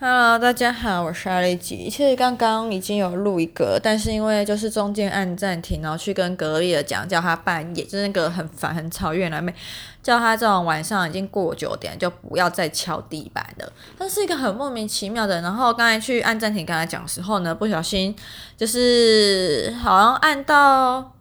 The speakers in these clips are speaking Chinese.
Hello，大家好，我是阿丽吉。其实刚刚已经有录一个，但是因为就是中间按暂停，然后去跟隔壁的讲，叫他半夜就是那个很烦很吵，越来没叫他这种晚上已经过九点就不要再敲地板了。他是一个很莫名其妙的。然后刚才去按暂停跟他讲时候呢，不小心就是好像按到。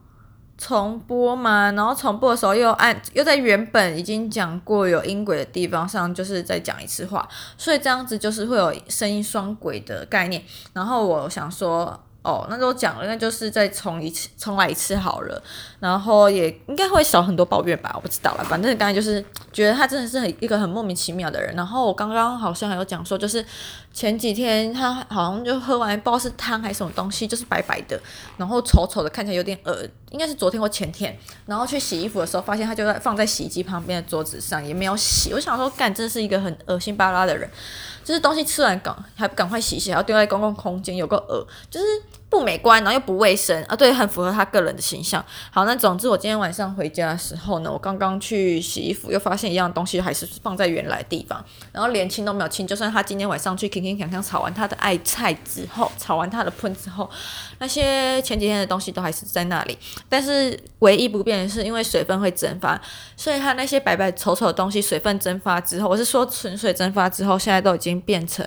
重播嘛，然后重播的时候又按，又在原本已经讲过有音轨的地方上，就是再讲一次话，所以这样子就是会有声音双轨的概念。然后我想说。哦，那都讲了，那就是再重一次，重来一次好了。然后也应该会少很多抱怨吧，我不知道了。反正刚才就是觉得他真的是很一个很莫名其妙的人。然后我刚刚好像还有讲说，就是前几天他好像就喝完不知道是汤还是什么东西，就是白白的，然后丑丑的，看起来有点恶。应该是昨天或前天，然后去洗衣服的时候，发现他就在放在洗衣机旁边的桌子上，也没有洗。我想说，干，真是一个很恶心巴拉的人。就是东西吃完赶还不赶快洗洗，还要丢在公共空间，有个恶，就是不美观，然后又不卫生啊，对，很符合他个人的形象。好，那总之我今天晚上回家的时候呢，我刚刚去洗衣服，又发现一样东西还是放在原来的地方，然后连清都没有清。就算他今天晚上去勤勤恳恳炒完他的爱菜之后，炒完他的喷之后，那些前几天的东西都还是在那里。但是唯一不变的是，因为水分会蒸发，所以他那些白白丑丑的东西，水分蒸发之后，我是说纯水蒸发之后，现在都已经。变成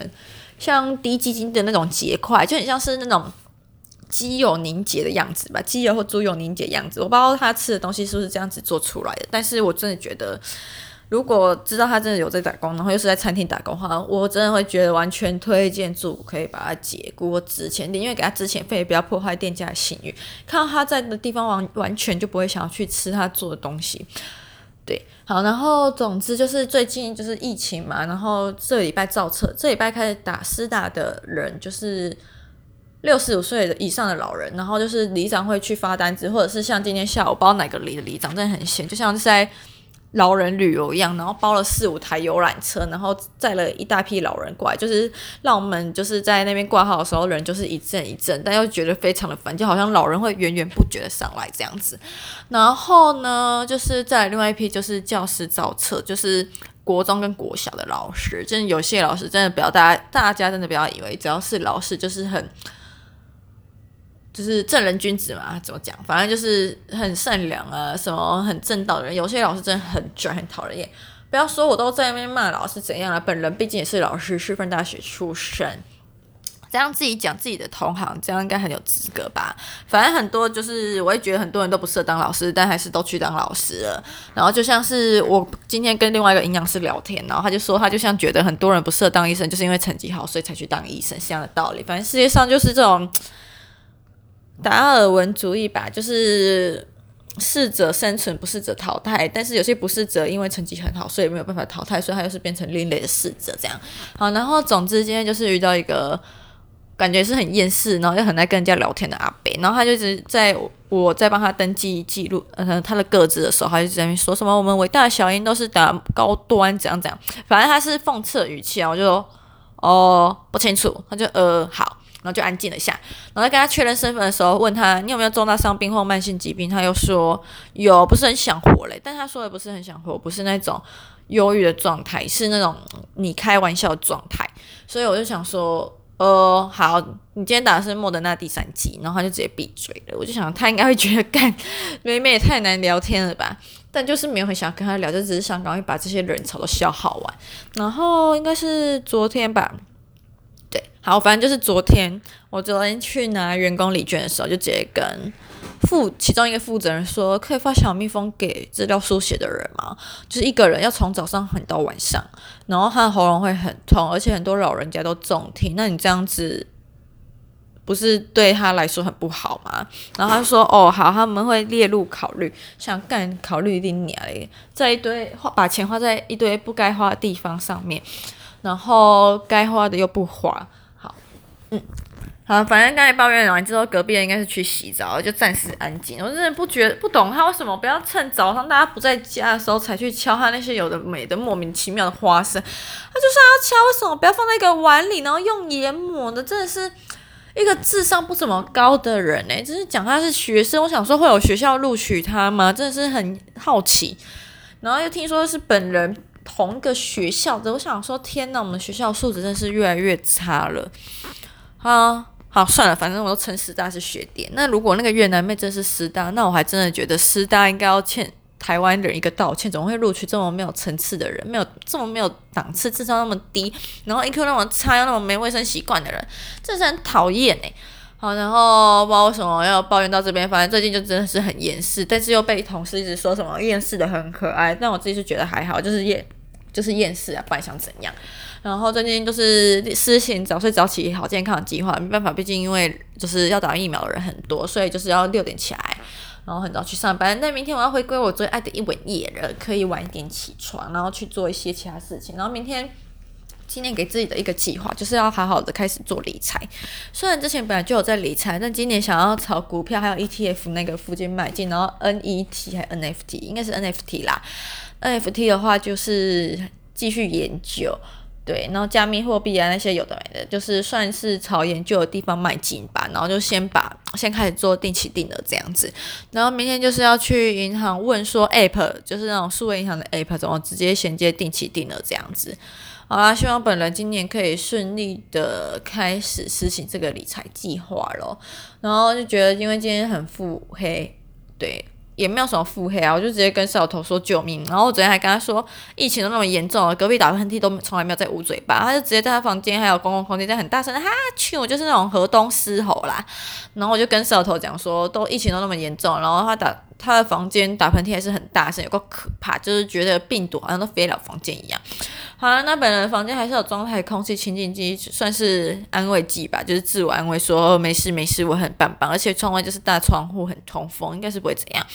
像滴鸡精的那种结块，就很像是那种鸡油凝结的样子吧，鸡油或猪油凝结的样子。我不知道他吃的东西是不是这样子做出来的，但是我真的觉得，如果知道他真的有在打工，然后又是在餐厅打工的话，我真的会觉得完全推荐住可以把它解雇值钱点，因为给他值钱费，不要破坏店家的信誉。看到他在的地方完完全就不会想要去吃他做的东西。对，好，然后总之就是最近就是疫情嘛，然后这礼拜造册，这礼拜开始打施打的人就是六十五岁的以上的老人，然后就是里长会去发单子，或者是像今天下午，包哪个里的里长真的很闲，就像是在。老人旅游一样，然后包了四五台游览车，然后载了一大批老人过来，就是让我们就是在那边挂号的时候，人就是一阵一阵，但又觉得非常的烦，就好像老人会源源不绝的上来这样子。然后呢，就是再另外一批就是教师造册，就是国中跟国小的老师，真的有些老师真的不要大家大家真的不要以为只要是老师就是很。就是正人君子嘛，怎么讲？反正就是很善良啊，什么很正道的人。有些老师真的很拽，很讨人厌。不要说我都在那边骂老师怎样了，本人毕竟也是老师，师范大学出身。这样自己讲自己的同行，这样应该很有资格吧？反正很多就是，我也觉得很多人都不适合当老师，但还是都去当老师了。然后就像是我今天跟另外一个营养师聊天，然后他就说，他就像觉得很多人不适合当医生，就是因为成绩好，所以才去当医生，这样的道理。反正世界上就是这种。达尔文主义吧，就是适者生存，不适者淘汰。但是有些不适者因为成绩很好，所以没有办法淘汰，所以他又是变成另类的适者这样。好，然后总之今天就是遇到一个感觉是很厌世，然后又很爱跟人家聊天的阿伯，然后他就一直在我在帮他登记记录呃他的个子的时候，他就在那边说什么我们伟大的小英都是打高端怎样怎样，反正他是讽刺语气啊，我就说哦不清楚，他就呃好。然后就安静了下，然后跟他确认身份的时候，问他你有没有重大伤病或慢性疾病，他又说有，不是很想活嘞。但他说的不是很想活，不是那种忧郁的状态，是那种你开玩笑的状态。所以我就想说，呃，好，你今天打的是莫德纳第三剂，然后他就直接闭嘴了。我就想他应该会觉得干妹妹也太难聊天了吧？但就是没有很想跟他聊，就只是想赶快把这些人潮都消耗完。然后应该是昨天吧。好，反正就是昨天，我昨天去拿员工礼券的时候，就直接跟负其中一个负责人说，可以发小蜜蜂给资料书写的人吗？就是一个人要从早上喊到晚上，然后他的喉咙会很痛，而且很多老人家都重听，那你这样子不是对他来说很不好吗？然后他说，哦，好，他们会列入考虑，想干考虑一定鸟嘞，在一堆花把钱花在一堆不该花的地方上面，然后该花的又不花。嗯，好，反正刚才抱怨完之后，隔壁人应该是去洗澡，就暂时安静。我真的不觉得不懂他为什么不要趁早上大家不在家的时候才去敲他那些有的没的莫名其妙的花生。他就是要敲，为什么不要放在一个碗里，然后用盐抹的？真的是一个智商不怎么高的人呢、欸，就是讲他是学生，我想说会有学校录取他吗？真的是很好奇。然后又听说是本人。同一个学校的，我想说，天呐，我们学校素质真是越来越差了。啊，好算了，反正我都称师大是学点。那如果那个越南妹真是师大，那我还真的觉得师大应该要欠台湾人一个道歉，怎么会录取这么没有层次的人，没有这么没有档次，智商那么低，然后 EQ 那么差，又那么没卫生习惯的人，真是很讨厌哎。好，然后不知道为什么要抱怨到这边，反正最近就真的是很厌世，但是又被同事一直说什么厌世的很可爱，但我自己是觉得还好，就是厌就是厌世啊，不然想怎样？然后最近就是实行早睡早起好健康的计划，没办法，毕竟因为就是要打疫苗的人很多，所以就是要六点起来，然后很早去上班。但明天我要回归我最爱的一吻夜人，可以晚一点起床，然后去做一些其他事情，然后明天。今年给自己的一个计划，就是要好好的开始做理财。虽然之前本来就有在理财，但今年想要炒股票，还有 ETF 那个附近迈进，然后 NFT 还 NFT，应该是 NFT 啦。NFT 的话就是继续研究，对，然后加密货币啊那些有的没的，就是算是朝研究的地方迈进吧。然后就先把先开始做定期定额这样子，然后明天就是要去银行问说 App，就是那种数位银行的 App 怎么直接衔接定期定额这样子。好啦，希望本人今年可以顺利的开始实行这个理财计划咯。然后就觉得，因为今天很腹黑，对，也没有什么腹黑啊，我就直接跟小头说救命。然后我昨天还跟他说，疫情都那么严重了，隔壁打喷嚏都从来没有在捂嘴巴，他就直接在他房间还有公共空间在很大声的哈去，我就是那种河东狮吼啦。然后我就跟小头讲说，都疫情都那么严重，然后他打他的房间打喷嚏还是很大声，有够可怕，就是觉得病毒好像都飞了房间一样。好了，那本人房间还是有装台空气清净机，算是安慰剂吧，就是自我安慰说，说没事没事，我很棒棒，而且窗外就是大窗户，很通风，应该是不会怎样。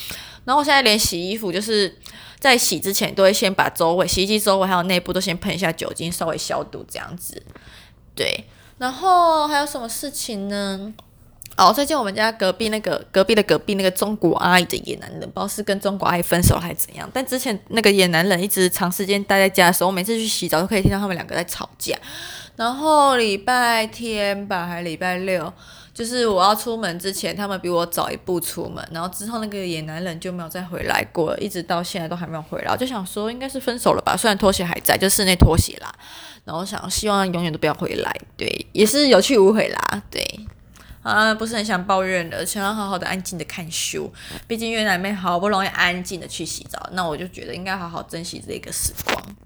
然后我现在连洗衣服，就是在洗之前都会先把周围洗衣机周围还有内部都先喷一下酒精，稍微消毒这样子。对，然后还有什么事情呢？哦，最近我们家隔壁那个隔壁的隔壁那个中国阿姨的野男人，不知道是跟中国阿姨分手还是怎样。但之前那个野男人一直长时间待在家的时候，我每次去洗澡都可以听到他们两个在吵架。然后礼拜天吧，还礼拜六，就是我要出门之前，他们比我早一步出门。然后之后那个野男人就没有再回来过，一直到现在都还没有回来。我就想说，应该是分手了吧？虽然拖鞋还在，就室内拖鞋啦。然后想希望永远都不要回来，对，也是有去无回啦，对。啊，不是很想抱怨的，想要好好的安静的看书。毕竟越南妹好不容易安静的去洗澡，那我就觉得应该好好珍惜这个时光。